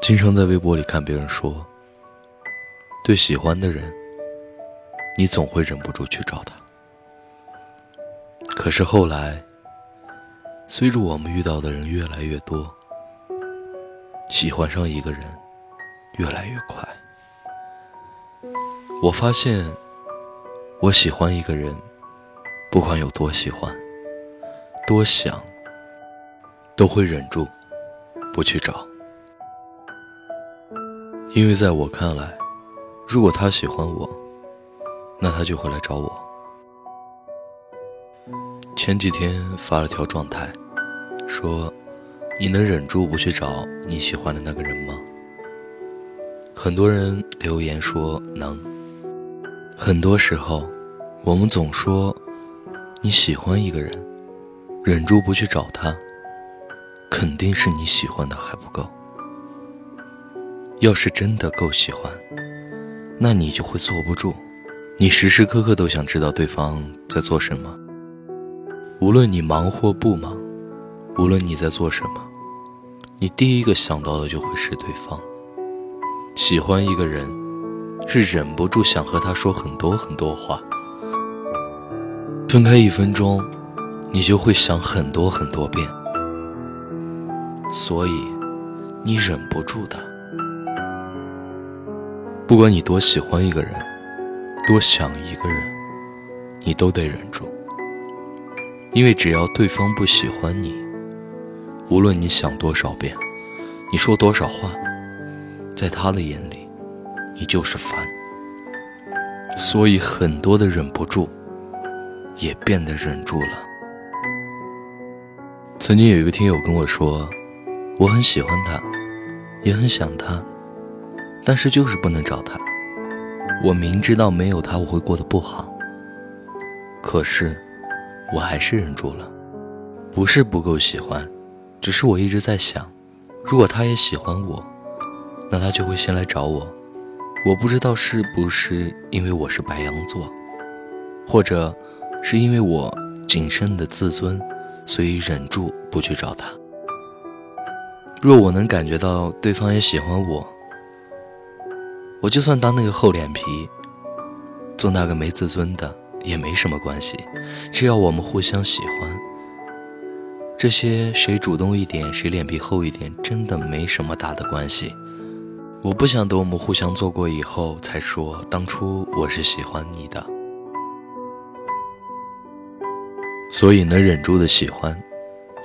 经常在微博里看别人说，对喜欢的人，你总会忍不住去找他。可是后来，随着我们遇到的人越来越多，喜欢上一个人越来越快。我发现，我喜欢一个人，不管有多喜欢、多想，都会忍住不去找，因为在我看来，如果他喜欢我，那他就会来找我。前几天发了条状态，说：“你能忍住不去找你喜欢的那个人吗？”很多人留言说能。很多时候，我们总说你喜欢一个人，忍住不去找他，肯定是你喜欢的还不够。要是真的够喜欢，那你就会坐不住，你时时刻刻都想知道对方在做什么。无论你忙或不忙，无论你在做什么，你第一个想到的就会是对方。喜欢一个人，是忍不住想和他说很多很多话。分开一分钟，你就会想很多很多遍。所以，你忍不住的。不管你多喜欢一个人，多想一个人，你都得忍住。因为只要对方不喜欢你，无论你想多少遍，你说多少话，在他的眼里，你就是烦。所以很多的忍不住，也变得忍住了。曾经有一个听友跟我说，我很喜欢他，也很想他，但是就是不能找他。我明知道没有他我会过得不好，可是。我还是忍住了，不是不够喜欢，只是我一直在想，如果他也喜欢我，那他就会先来找我。我不知道是不是因为我是白羊座，或者是因为我谨慎的自尊，所以忍住不去找他。若我能感觉到对方也喜欢我，我就算当那个厚脸皮，做那个没自尊的。也没什么关系，只要我们互相喜欢，这些谁主动一点，谁脸皮厚一点，真的没什么大的关系。我不想等我们互相做过以后才说当初我是喜欢你的。所以能忍住的喜欢，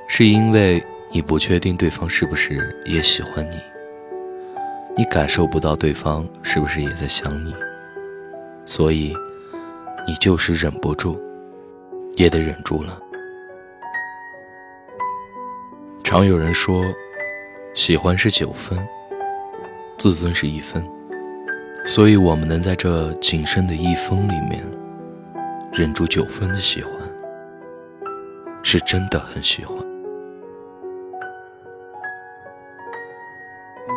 是因为你不确定对方是不是也喜欢你，你感受不到对方是不是也在想你，所以。你就是忍不住，也得忍住了。常有人说，喜欢是九分，自尊是一分，所以我们能在这仅剩的一分里面，忍住九分的喜欢，是真的很喜欢。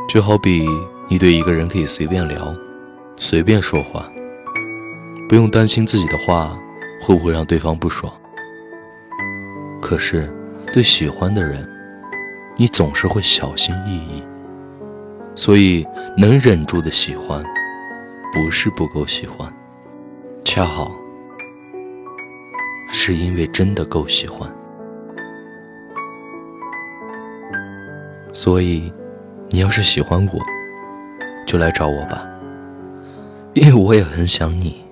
就好比你对一个人可以随便聊，随便说话。不用担心自己的话会不会让对方不爽。可是，对喜欢的人，你总是会小心翼翼。所以，能忍住的喜欢，不是不够喜欢，恰好是因为真的够喜欢。所以，你要是喜欢我，就来找我吧，因为我也很想你。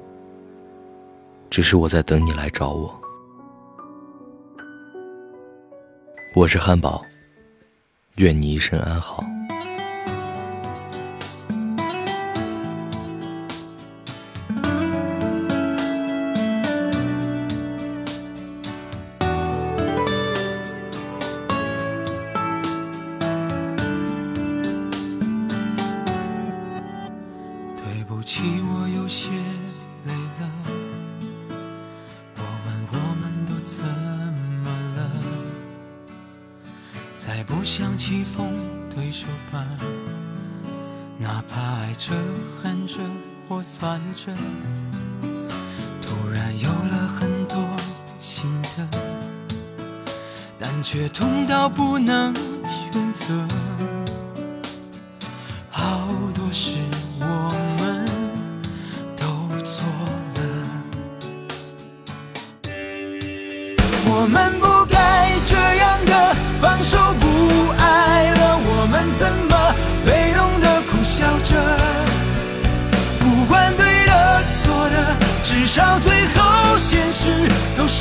只是我在等你来找我。我是汉堡，愿你一生安好。再不想棋逢对手吧，哪怕爱着、恨着或算着，突然有了很多心得，但却痛到不能选择。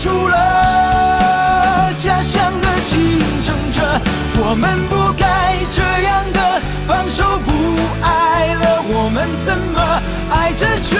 除了。家乡的竞争者，我们不该这样的放手不爱了。我们怎么爱着却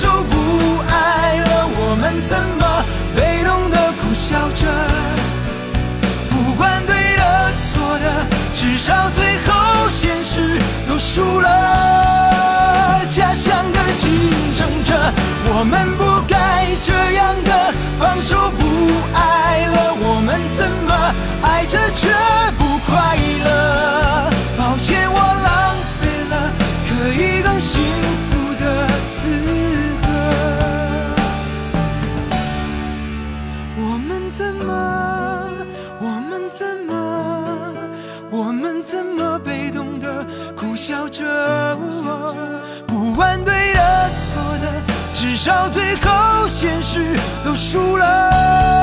手不爱了。我们怎么被动的苦笑着？不管对的错的，至少最后现实都输了。家乡的竞争者，我们不该这样的放手不爱了。我们怎么爱着却不快乐？抱歉，我浪费了可以更幸福少最后现实都输了。